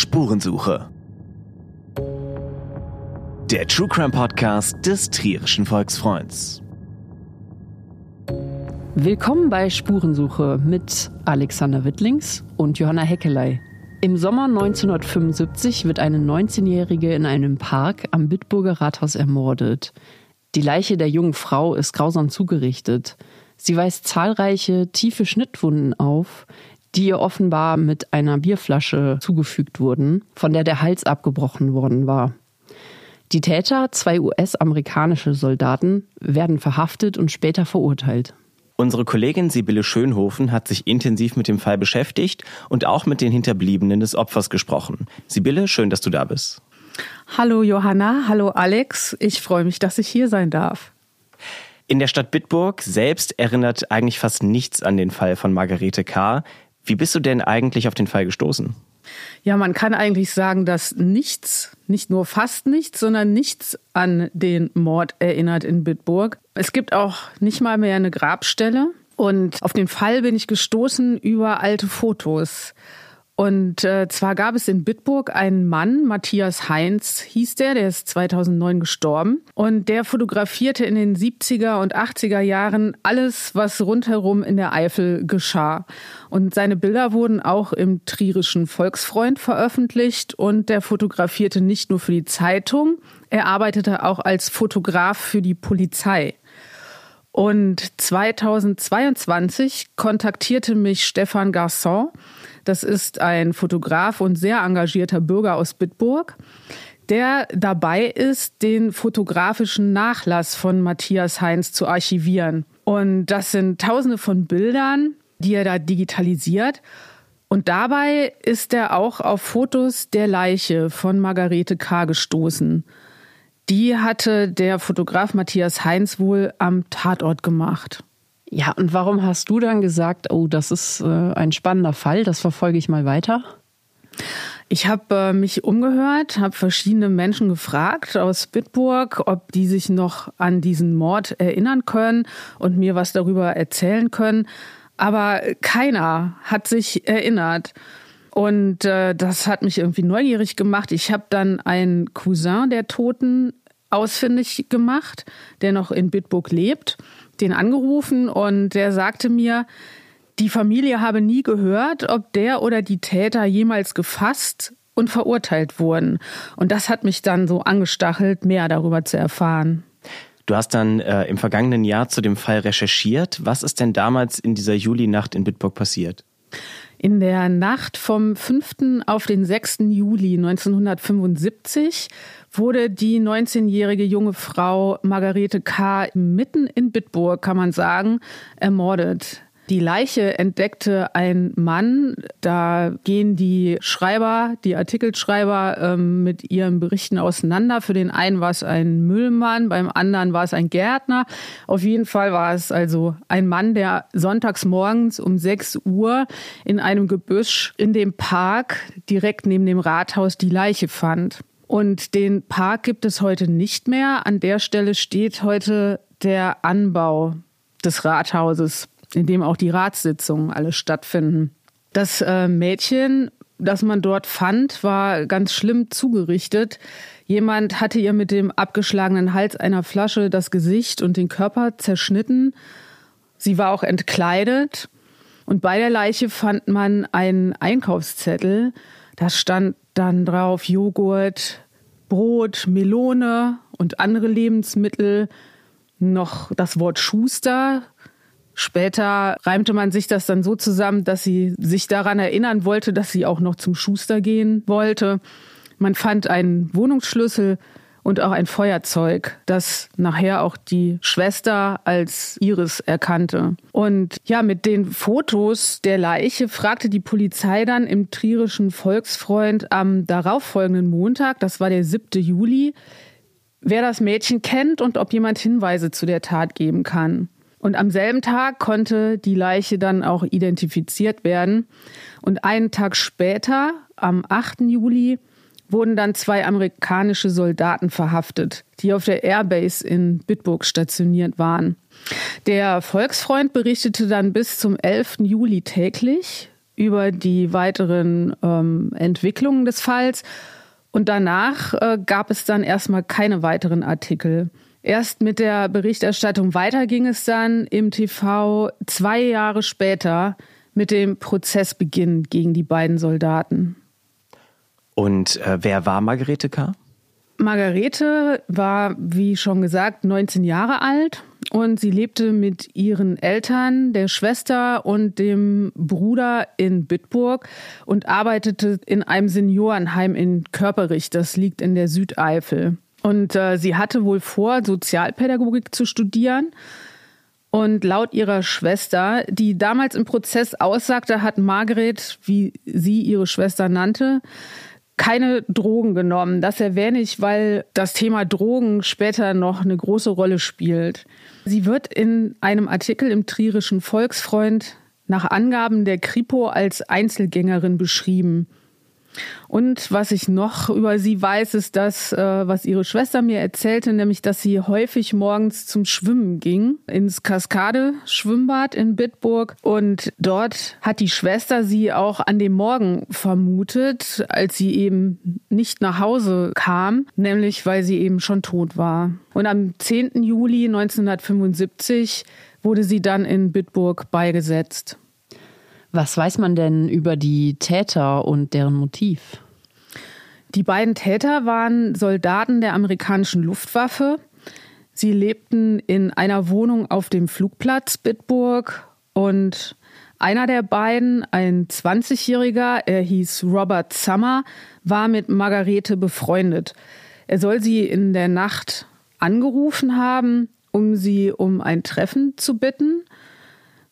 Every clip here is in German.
Spurensuche. Der True Crime Podcast des Trierischen Volksfreunds. Willkommen bei Spurensuche mit Alexander Wittlings und Johanna Heckelei. Im Sommer 1975 wird eine 19-Jährige in einem Park am Bitburger Rathaus ermordet. Die Leiche der jungen Frau ist grausam zugerichtet. Sie weist zahlreiche tiefe Schnittwunden auf, die ihr offenbar mit einer Bierflasche zugefügt wurden, von der der Hals abgebrochen worden war. Die Täter, zwei US-amerikanische Soldaten, werden verhaftet und später verurteilt. Unsere Kollegin Sibylle Schönhofen hat sich intensiv mit dem Fall beschäftigt und auch mit den Hinterbliebenen des Opfers gesprochen. Sibylle, schön, dass du da bist. Hallo Johanna, hallo Alex, ich freue mich, dass ich hier sein darf. In der Stadt Bitburg selbst erinnert eigentlich fast nichts an den Fall von Margarete K. Wie bist du denn eigentlich auf den Fall gestoßen? Ja, man kann eigentlich sagen, dass nichts, nicht nur fast nichts, sondern nichts an den Mord erinnert in Bitburg. Es gibt auch nicht mal mehr eine Grabstelle. Und auf den Fall bin ich gestoßen über alte Fotos. Und äh, zwar gab es in Bitburg einen Mann, Matthias Heinz hieß der, der ist 2009 gestorben. Und der fotografierte in den 70er und 80er Jahren alles, was rundherum in der Eifel geschah. Und seine Bilder wurden auch im Trierischen Volksfreund veröffentlicht. Und der fotografierte nicht nur für die Zeitung, er arbeitete auch als Fotograf für die Polizei. Und 2022 kontaktierte mich Stefan Garçon, das ist ein Fotograf und sehr engagierter Bürger aus Bitburg, der dabei ist, den fotografischen Nachlass von Matthias Heinz zu archivieren. Und das sind tausende von Bildern, die er da digitalisiert. Und dabei ist er auch auf Fotos der Leiche von Margarete K. gestoßen. Die hatte der Fotograf Matthias Heinz wohl am Tatort gemacht. Ja, und warum hast du dann gesagt, oh, das ist äh, ein spannender Fall, das verfolge ich mal weiter? Ich habe äh, mich umgehört, habe verschiedene Menschen gefragt aus Bitburg, ob die sich noch an diesen Mord erinnern können und mir was darüber erzählen können. Aber keiner hat sich erinnert. Und äh, das hat mich irgendwie neugierig gemacht. Ich habe dann einen Cousin der Toten ausfindig gemacht, der noch in Bitburg lebt den angerufen und der sagte mir, die Familie habe nie gehört, ob der oder die Täter jemals gefasst und verurteilt wurden. Und das hat mich dann so angestachelt, mehr darüber zu erfahren. Du hast dann äh, im vergangenen Jahr zu dem Fall recherchiert. Was ist denn damals in dieser Julinacht in Bitburg passiert? In der Nacht vom 5. auf den 6. Juli 1975 wurde die 19-jährige junge Frau Margarete K. mitten in Bitburg, kann man sagen, ermordet. Die Leiche entdeckte ein Mann. Da gehen die Schreiber, die Artikelschreiber ähm, mit ihren Berichten auseinander. Für den einen war es ein Müllmann, beim anderen war es ein Gärtner. Auf jeden Fall war es also ein Mann, der sonntags morgens um 6 Uhr in einem Gebüsch in dem Park direkt neben dem Rathaus die Leiche fand. Und den Park gibt es heute nicht mehr. An der Stelle steht heute der Anbau des Rathauses, in dem auch die Ratssitzungen alle stattfinden. Das äh, Mädchen, das man dort fand, war ganz schlimm zugerichtet. Jemand hatte ihr mit dem abgeschlagenen Hals einer Flasche das Gesicht und den Körper zerschnitten. Sie war auch entkleidet. Und bei der Leiche fand man einen Einkaufszettel. Da stand dann drauf Joghurt, Brot, Melone und andere Lebensmittel, noch das Wort Schuster. Später reimte man sich das dann so zusammen, dass sie sich daran erinnern wollte, dass sie auch noch zum Schuster gehen wollte. Man fand einen Wohnungsschlüssel und auch ein Feuerzeug, das nachher auch die Schwester als Iris erkannte. Und ja, mit den Fotos der Leiche fragte die Polizei dann im Trierischen Volksfreund am darauffolgenden Montag, das war der 7. Juli, wer das Mädchen kennt und ob jemand Hinweise zu der Tat geben kann. Und am selben Tag konnte die Leiche dann auch identifiziert werden. Und einen Tag später, am 8. Juli, wurden dann zwei amerikanische Soldaten verhaftet, die auf der Airbase in Bitburg stationiert waren. Der Volksfreund berichtete dann bis zum 11. Juli täglich über die weiteren ähm, Entwicklungen des Falls. Und danach äh, gab es dann erstmal keine weiteren Artikel. Erst mit der Berichterstattung weiter ging es dann im TV zwei Jahre später mit dem Prozessbeginn gegen die beiden Soldaten. Und äh, wer war Margarete K.? Margarete war, wie schon gesagt, 19 Jahre alt und sie lebte mit ihren Eltern, der Schwester und dem Bruder in Bitburg und arbeitete in einem Seniorenheim in Körperich, das liegt in der Südeifel. Und äh, sie hatte wohl vor, Sozialpädagogik zu studieren. Und laut ihrer Schwester, die damals im Prozess aussagte, hat Margret, wie sie ihre Schwester nannte, keine Drogen genommen. Das erwähne ich, weil das Thema Drogen später noch eine große Rolle spielt. Sie wird in einem Artikel im Trierischen Volksfreund nach Angaben der Kripo als Einzelgängerin beschrieben. Und was ich noch über sie weiß, ist das, äh, was ihre Schwester mir erzählte, nämlich, dass sie häufig morgens zum Schwimmen ging, ins Kaskade-Schwimmbad in Bitburg. Und dort hat die Schwester sie auch an dem Morgen vermutet, als sie eben nicht nach Hause kam, nämlich weil sie eben schon tot war. Und am 10. Juli 1975 wurde sie dann in Bitburg beigesetzt. Was weiß man denn über die Täter und deren Motiv? Die beiden Täter waren Soldaten der amerikanischen Luftwaffe. Sie lebten in einer Wohnung auf dem Flugplatz Bitburg und einer der beiden, ein 20-Jähriger, er hieß Robert Summer, war mit Margarete befreundet. Er soll sie in der Nacht angerufen haben, um sie um ein Treffen zu bitten.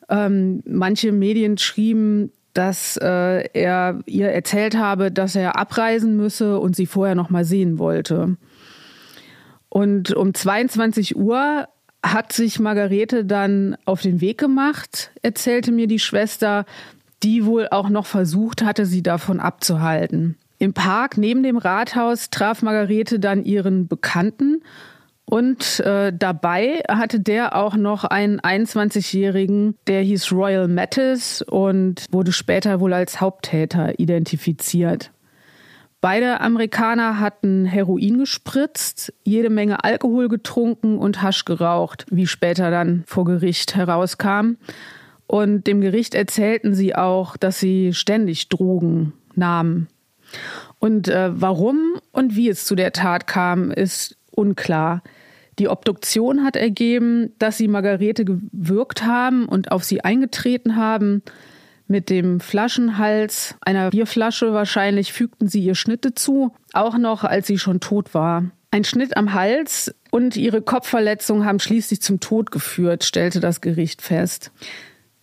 Ähm, manche Medien schrieben, dass äh, er ihr erzählt habe, dass er abreisen müsse und sie vorher noch mal sehen wollte. Und um 22 Uhr hat sich Margarete dann auf den Weg gemacht, erzählte mir die Schwester, die wohl auch noch versucht hatte, sie davon abzuhalten. Im Park neben dem Rathaus traf Margarete dann ihren Bekannten und äh, dabei hatte der auch noch einen 21-Jährigen, der hieß Royal Mattis und wurde später wohl als Haupttäter identifiziert. Beide Amerikaner hatten Heroin gespritzt, jede Menge Alkohol getrunken und Hasch geraucht, wie später dann vor Gericht herauskam. Und dem Gericht erzählten sie auch, dass sie ständig Drogen nahmen. Und äh, warum und wie es zu der Tat kam, ist unklar. Die Obduktion hat ergeben, dass sie Margarete gewürgt haben und auf sie eingetreten haben. Mit dem Flaschenhals einer Bierflasche wahrscheinlich fügten sie ihr Schnitte zu, auch noch als sie schon tot war. Ein Schnitt am Hals und ihre Kopfverletzung haben schließlich zum Tod geführt, stellte das Gericht fest.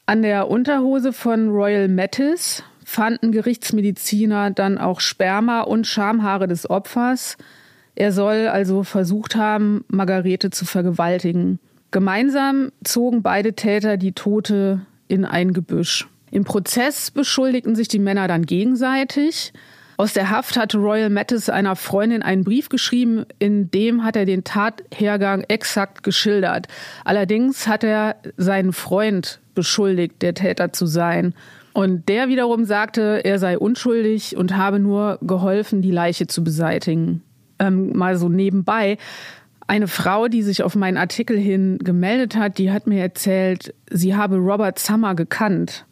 An der Unterhose von Royal Mattis fanden Gerichtsmediziner dann auch Sperma und Schamhaare des Opfers. Er soll also versucht haben, Margarete zu vergewaltigen. Gemeinsam zogen beide Täter die Tote in ein Gebüsch. Im Prozess beschuldigten sich die Männer dann gegenseitig. Aus der Haft hatte Royal Mattis einer Freundin einen Brief geschrieben, in dem hat er den Tathergang exakt geschildert. Allerdings hat er seinen Freund beschuldigt, der Täter zu sein. Und der wiederum sagte, er sei unschuldig und habe nur geholfen, die Leiche zu beseitigen ähm, mal so nebenbei. Eine Frau, die sich auf meinen Artikel hin gemeldet hat, die hat mir erzählt, sie habe Robert Summer gekannt.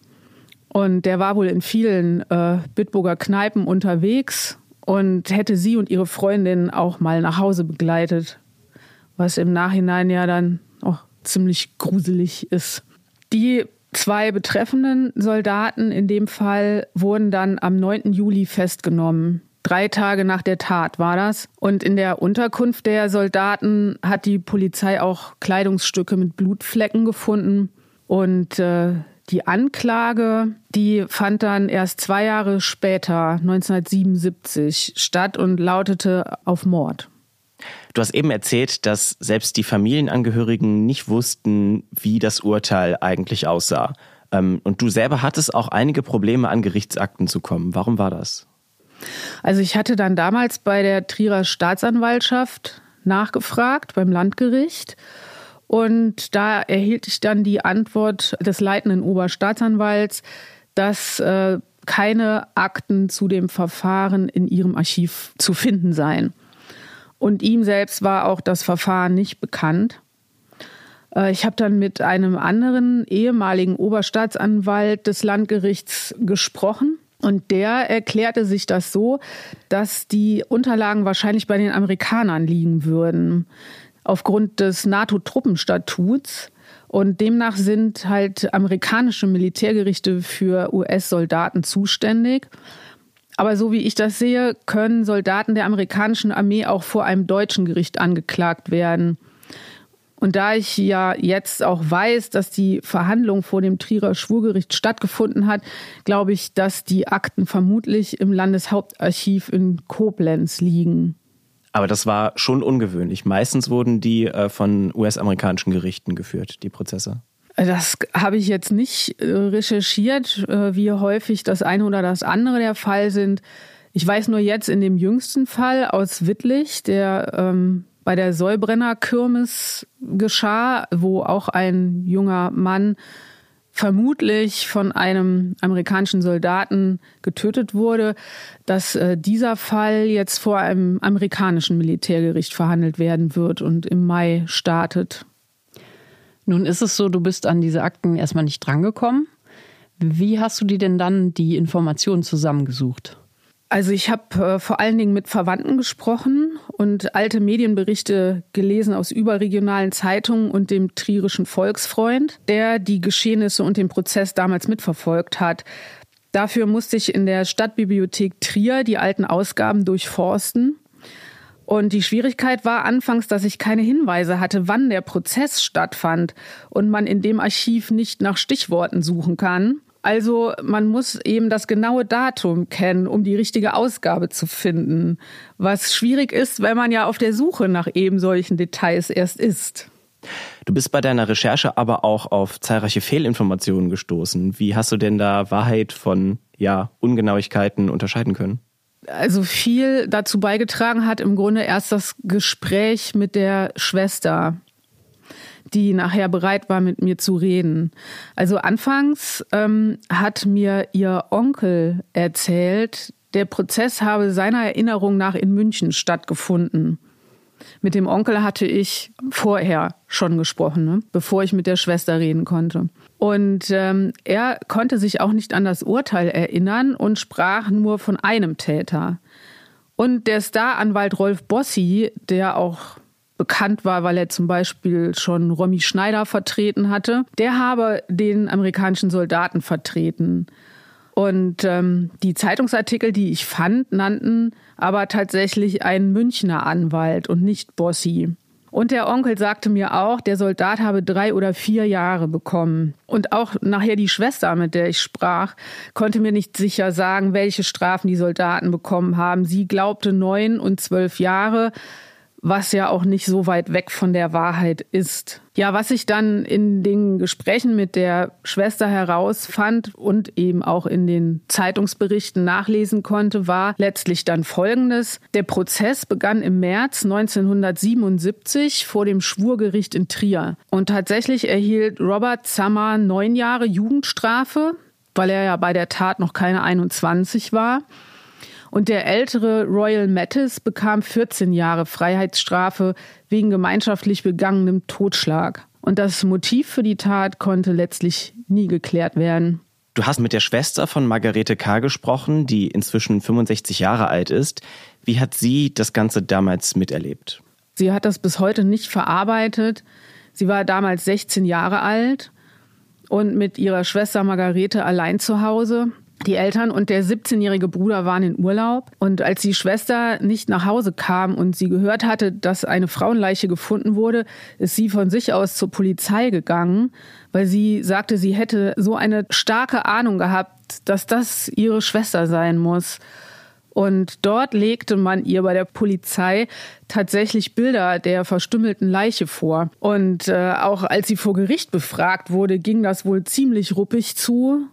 Und der war wohl in vielen äh, Bitburger Kneipen unterwegs und hätte sie und ihre Freundin auch mal nach Hause begleitet. Was im Nachhinein ja dann auch ziemlich gruselig ist. Die zwei betreffenden Soldaten in dem Fall wurden dann am 9. Juli festgenommen. Drei Tage nach der Tat war das. Und in der Unterkunft der Soldaten hat die Polizei auch Kleidungsstücke mit Blutflecken gefunden. Und äh, die Anklage, die fand dann erst zwei Jahre später, 1977, statt und lautete auf Mord. Du hast eben erzählt, dass selbst die Familienangehörigen nicht wussten, wie das Urteil eigentlich aussah. Ähm, und du selber hattest auch einige Probleme, an Gerichtsakten zu kommen. Warum war das? Also ich hatte dann damals bei der Trierer Staatsanwaltschaft nachgefragt beim Landgericht. Und da erhielt ich dann die Antwort des leitenden Oberstaatsanwalts, dass äh, keine Akten zu dem Verfahren in ihrem Archiv zu finden seien. Und ihm selbst war auch das Verfahren nicht bekannt. Äh, ich habe dann mit einem anderen ehemaligen Oberstaatsanwalt des Landgerichts gesprochen. Und der erklärte sich das so, dass die Unterlagen wahrscheinlich bei den Amerikanern liegen würden, aufgrund des NATO-Truppenstatuts. Und demnach sind halt amerikanische Militärgerichte für US-Soldaten zuständig. Aber so wie ich das sehe, können Soldaten der amerikanischen Armee auch vor einem deutschen Gericht angeklagt werden. Und da ich ja jetzt auch weiß, dass die Verhandlung vor dem Trierer Schwurgericht stattgefunden hat, glaube ich, dass die Akten vermutlich im Landeshauptarchiv in Koblenz liegen. Aber das war schon ungewöhnlich. Meistens wurden die äh, von US-amerikanischen Gerichten geführt, die Prozesse. Das habe ich jetzt nicht äh, recherchiert, äh, wie häufig das eine oder das andere der Fall sind. Ich weiß nur jetzt in dem jüngsten Fall aus Wittlich, der ähm, bei der Säubrenner-Kirmes geschah, wo auch ein junger Mann vermutlich von einem amerikanischen Soldaten getötet wurde, dass äh, dieser Fall jetzt vor einem amerikanischen Militärgericht verhandelt werden wird und im Mai startet. Nun ist es so, du bist an diese Akten erstmal nicht drangekommen. Wie hast du dir denn dann die Informationen zusammengesucht? Also ich habe äh, vor allen Dingen mit Verwandten gesprochen und alte Medienberichte gelesen aus überregionalen Zeitungen und dem Trierischen Volksfreund, der die Geschehnisse und den Prozess damals mitverfolgt hat. Dafür musste ich in der Stadtbibliothek Trier die alten Ausgaben durchforsten. Und die Schwierigkeit war anfangs, dass ich keine Hinweise hatte, wann der Prozess stattfand und man in dem Archiv nicht nach Stichworten suchen kann. Also man muss eben das genaue Datum kennen, um die richtige Ausgabe zu finden. Was schwierig ist, wenn man ja auf der Suche nach eben solchen Details erst ist. Du bist bei deiner Recherche aber auch auf zahlreiche Fehlinformationen gestoßen. Wie hast du denn da Wahrheit von ja, Ungenauigkeiten unterscheiden können? Also viel dazu beigetragen hat im Grunde erst das Gespräch mit der Schwester die nachher bereit war, mit mir zu reden. Also anfangs ähm, hat mir ihr Onkel erzählt, der Prozess habe seiner Erinnerung nach in München stattgefunden. Mit dem Onkel hatte ich vorher schon gesprochen, ne? bevor ich mit der Schwester reden konnte. Und ähm, er konnte sich auch nicht an das Urteil erinnern und sprach nur von einem Täter. Und der Staranwalt Rolf Bossi, der auch bekannt war, weil er zum Beispiel schon Romy Schneider vertreten hatte, der habe den amerikanischen Soldaten vertreten. Und ähm, die Zeitungsartikel, die ich fand, nannten aber tatsächlich einen Münchner Anwalt und nicht Bossi. Und der Onkel sagte mir auch, der Soldat habe drei oder vier Jahre bekommen. Und auch nachher die Schwester, mit der ich sprach, konnte mir nicht sicher sagen, welche Strafen die Soldaten bekommen haben. Sie glaubte neun und zwölf Jahre was ja auch nicht so weit weg von der Wahrheit ist. Ja, was ich dann in den Gesprächen mit der Schwester herausfand und eben auch in den Zeitungsberichten nachlesen konnte, war letztlich dann Folgendes. Der Prozess begann im März 1977 vor dem Schwurgericht in Trier. Und tatsächlich erhielt Robert Summer neun Jahre Jugendstrafe, weil er ja bei der Tat noch keine 21 war. Und der ältere Royal Mattis bekam 14 Jahre Freiheitsstrafe wegen gemeinschaftlich begangenem Totschlag. Und das Motiv für die Tat konnte letztlich nie geklärt werden. Du hast mit der Schwester von Margarete K. gesprochen, die inzwischen 65 Jahre alt ist. Wie hat sie das Ganze damals miterlebt? Sie hat das bis heute nicht verarbeitet. Sie war damals 16 Jahre alt und mit ihrer Schwester Margarete allein zu Hause. Die Eltern und der 17-jährige Bruder waren in Urlaub. Und als die Schwester nicht nach Hause kam und sie gehört hatte, dass eine Frauenleiche gefunden wurde, ist sie von sich aus zur Polizei gegangen, weil sie sagte, sie hätte so eine starke Ahnung gehabt, dass das ihre Schwester sein muss. Und dort legte man ihr bei der Polizei tatsächlich Bilder der verstümmelten Leiche vor. Und äh, auch als sie vor Gericht befragt wurde, ging das wohl ziemlich ruppig zu.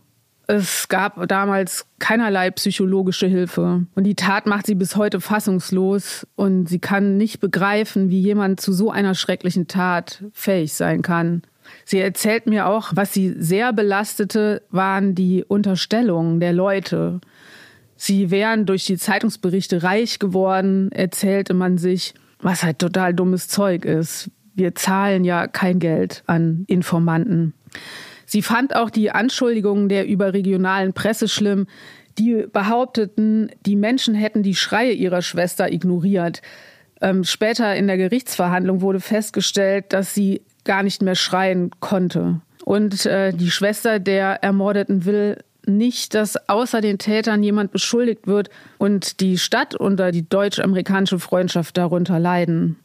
Es gab damals keinerlei psychologische Hilfe. Und die Tat macht sie bis heute fassungslos und sie kann nicht begreifen, wie jemand zu so einer schrecklichen Tat fähig sein kann. Sie erzählt mir auch, was sie sehr belastete, waren die Unterstellungen der Leute. Sie wären durch die Zeitungsberichte reich geworden, erzählte man sich, was halt total dummes Zeug ist. Wir zahlen ja kein Geld an Informanten. Sie fand auch die Anschuldigungen der überregionalen Presse schlimm, die behaupteten, die Menschen hätten die Schreie ihrer Schwester ignoriert. Ähm, später in der Gerichtsverhandlung wurde festgestellt, dass sie gar nicht mehr schreien konnte. Und äh, die Schwester der Ermordeten will nicht, dass außer den Tätern jemand beschuldigt wird und die Stadt oder die deutsch-amerikanische Freundschaft darunter leiden.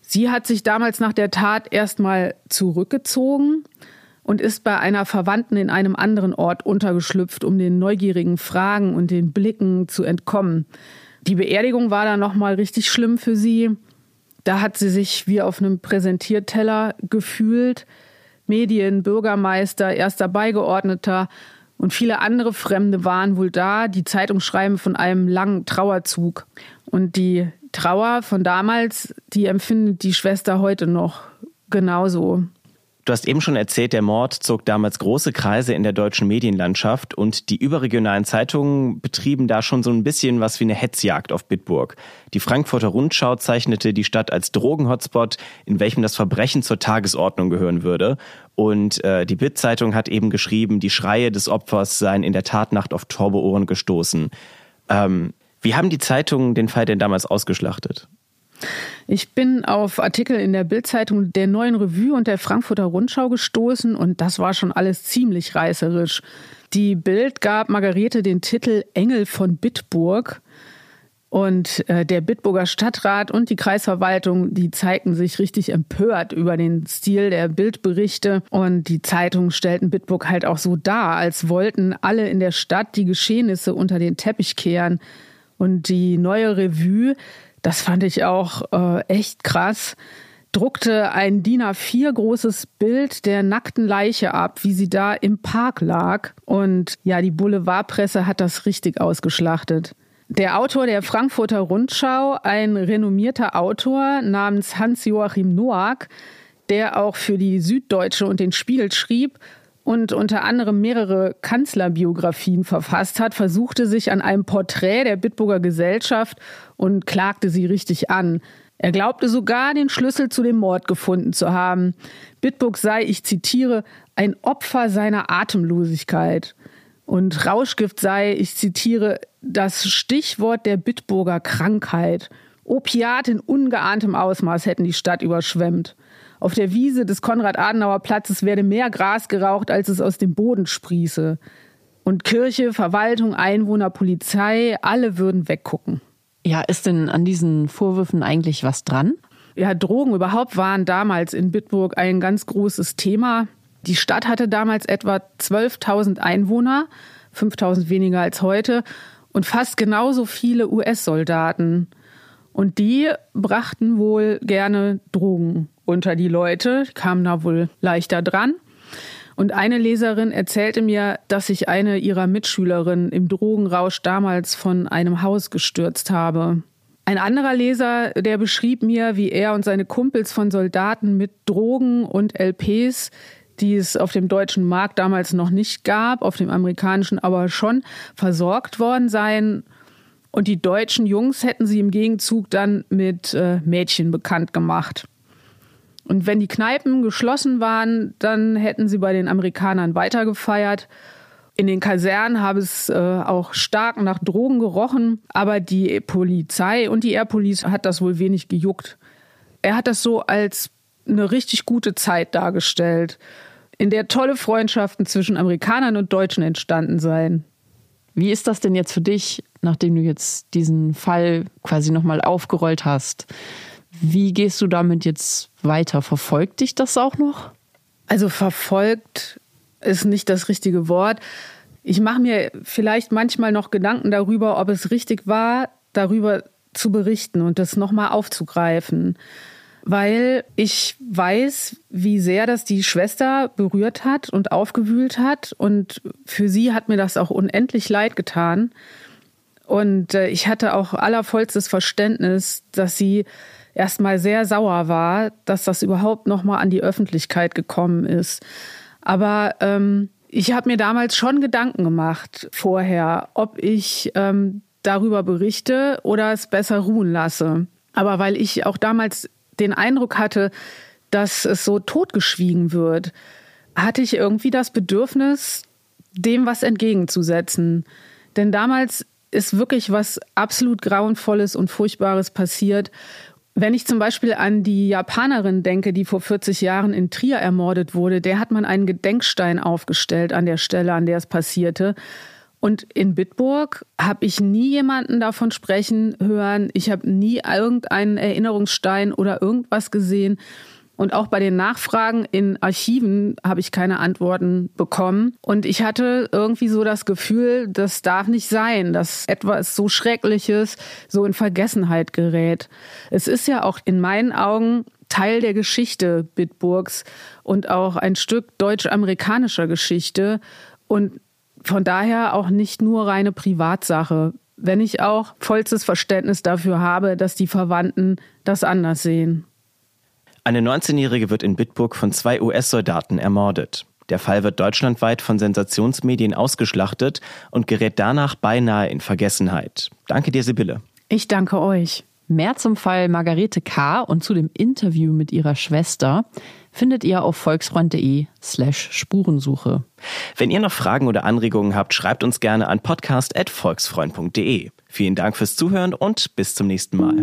Sie hat sich damals nach der Tat erstmal zurückgezogen und ist bei einer Verwandten in einem anderen Ort untergeschlüpft, um den neugierigen Fragen und den Blicken zu entkommen. Die Beerdigung war dann nochmal richtig schlimm für sie. Da hat sie sich wie auf einem Präsentierteller gefühlt. Medien, Bürgermeister, erster Beigeordneter und viele andere Fremde waren wohl da. Die Zeitung schreiben von einem langen Trauerzug. Und die Trauer von damals, die empfindet die Schwester heute noch genauso. Du hast eben schon erzählt, der Mord zog damals große Kreise in der deutschen Medienlandschaft und die überregionalen Zeitungen betrieben da schon so ein bisschen was wie eine Hetzjagd auf Bitburg. Die Frankfurter Rundschau zeichnete die Stadt als Drogenhotspot, in welchem das Verbrechen zur Tagesordnung gehören würde. Und äh, die Bild-Zeitung hat eben geschrieben, die Schreie des Opfers seien in der Tatnacht auf taube Ohren gestoßen. Ähm, wie haben die Zeitungen den Fall denn damals ausgeschlachtet? Ich bin auf Artikel in der Bildzeitung der Neuen Revue und der Frankfurter Rundschau gestoßen und das war schon alles ziemlich reißerisch. Die Bild gab Margarete den Titel Engel von Bitburg. Und äh, der Bitburger Stadtrat und die Kreisverwaltung, die zeigten sich richtig empört über den Stil der Bildberichte. Und die Zeitungen stellten Bitburg halt auch so dar, als wollten alle in der Stadt die Geschehnisse unter den Teppich kehren. Und die neue Revue das fand ich auch äh, echt krass, druckte ein DIN A4 großes Bild der nackten Leiche ab, wie sie da im Park lag. Und ja, die Boulevardpresse hat das richtig ausgeschlachtet. Der Autor der Frankfurter Rundschau, ein renommierter Autor namens Hans-Joachim Noack, der auch für die Süddeutsche und den Spiegel schrieb und unter anderem mehrere Kanzlerbiografien verfasst hat, versuchte sich an einem Porträt der Bitburger Gesellschaft und klagte sie richtig an. Er glaubte sogar, den Schlüssel zu dem Mord gefunden zu haben. Bitburg sei, ich zitiere, ein Opfer seiner Atemlosigkeit. Und Rauschgift sei, ich zitiere, das Stichwort der Bitburger Krankheit. Opiat in ungeahntem Ausmaß hätten die Stadt überschwemmt. Auf der Wiese des Konrad-Adenauer-Platzes werde mehr Gras geraucht, als es aus dem Boden sprieße. Und Kirche, Verwaltung, Einwohner, Polizei, alle würden weggucken. Ja, ist denn an diesen Vorwürfen eigentlich was dran? Ja, Drogen überhaupt waren damals in Bitburg ein ganz großes Thema. Die Stadt hatte damals etwa 12.000 Einwohner, 5.000 weniger als heute, und fast genauso viele US-Soldaten. Und die brachten wohl gerne Drogen unter die Leute, kamen da wohl leichter dran. Und eine Leserin erzählte mir, dass sich eine ihrer Mitschülerinnen im Drogenrausch damals von einem Haus gestürzt habe. Ein anderer Leser, der beschrieb mir, wie er und seine Kumpels von Soldaten mit Drogen und LPs, die es auf dem deutschen Markt damals noch nicht gab, auf dem amerikanischen aber schon, versorgt worden seien. Und die deutschen Jungs hätten sie im Gegenzug dann mit äh, Mädchen bekannt gemacht. Und wenn die Kneipen geschlossen waren, dann hätten sie bei den Amerikanern weitergefeiert. In den Kasernen habe es äh, auch stark nach Drogen gerochen, aber die Polizei und die Air Police hat das wohl wenig gejuckt. Er hat das so als eine richtig gute Zeit dargestellt, in der tolle Freundschaften zwischen Amerikanern und Deutschen entstanden seien. Wie ist das denn jetzt für dich, nachdem du jetzt diesen Fall quasi nochmal aufgerollt hast? Wie gehst du damit jetzt weiter? Verfolgt dich das auch noch? Also verfolgt ist nicht das richtige Wort. Ich mache mir vielleicht manchmal noch Gedanken darüber, ob es richtig war, darüber zu berichten und das nochmal aufzugreifen. Weil ich weiß, wie sehr das die Schwester berührt hat und aufgewühlt hat. Und für sie hat mir das auch unendlich leid getan. Und äh, ich hatte auch allervollstes Verständnis, dass sie erstmal sehr sauer war, dass das überhaupt nochmal an die Öffentlichkeit gekommen ist. Aber ähm, ich habe mir damals schon Gedanken gemacht vorher, ob ich ähm, darüber berichte oder es besser ruhen lasse. Aber weil ich auch damals den Eindruck hatte, dass es so totgeschwiegen wird, hatte ich irgendwie das Bedürfnis, dem was entgegenzusetzen. Denn damals ist wirklich was absolut Grauenvolles und Furchtbares passiert. Wenn ich zum Beispiel an die Japanerin denke, die vor 40 Jahren in Trier ermordet wurde, der hat man einen Gedenkstein aufgestellt an der Stelle, an der es passierte. Und in Bitburg habe ich nie jemanden davon sprechen hören. Ich habe nie irgendeinen Erinnerungsstein oder irgendwas gesehen. Und auch bei den Nachfragen in Archiven habe ich keine Antworten bekommen. Und ich hatte irgendwie so das Gefühl, das darf nicht sein, dass etwas so Schreckliches so in Vergessenheit gerät. Es ist ja auch in meinen Augen Teil der Geschichte Bitburgs und auch ein Stück deutsch-amerikanischer Geschichte und von daher auch nicht nur reine Privatsache, wenn ich auch vollstes Verständnis dafür habe, dass die Verwandten das anders sehen. Eine 19-Jährige wird in Bitburg von zwei US-Soldaten ermordet. Der Fall wird deutschlandweit von Sensationsmedien ausgeschlachtet und gerät danach beinahe in Vergessenheit. Danke dir, Sibylle. Ich danke euch. Mehr zum Fall Margarete K. und zu dem Interview mit ihrer Schwester findet ihr auf volksfreund.de slash Spurensuche. Wenn ihr noch Fragen oder Anregungen habt, schreibt uns gerne an podcast.volksfreund.de. Vielen Dank fürs Zuhören und bis zum nächsten Mal.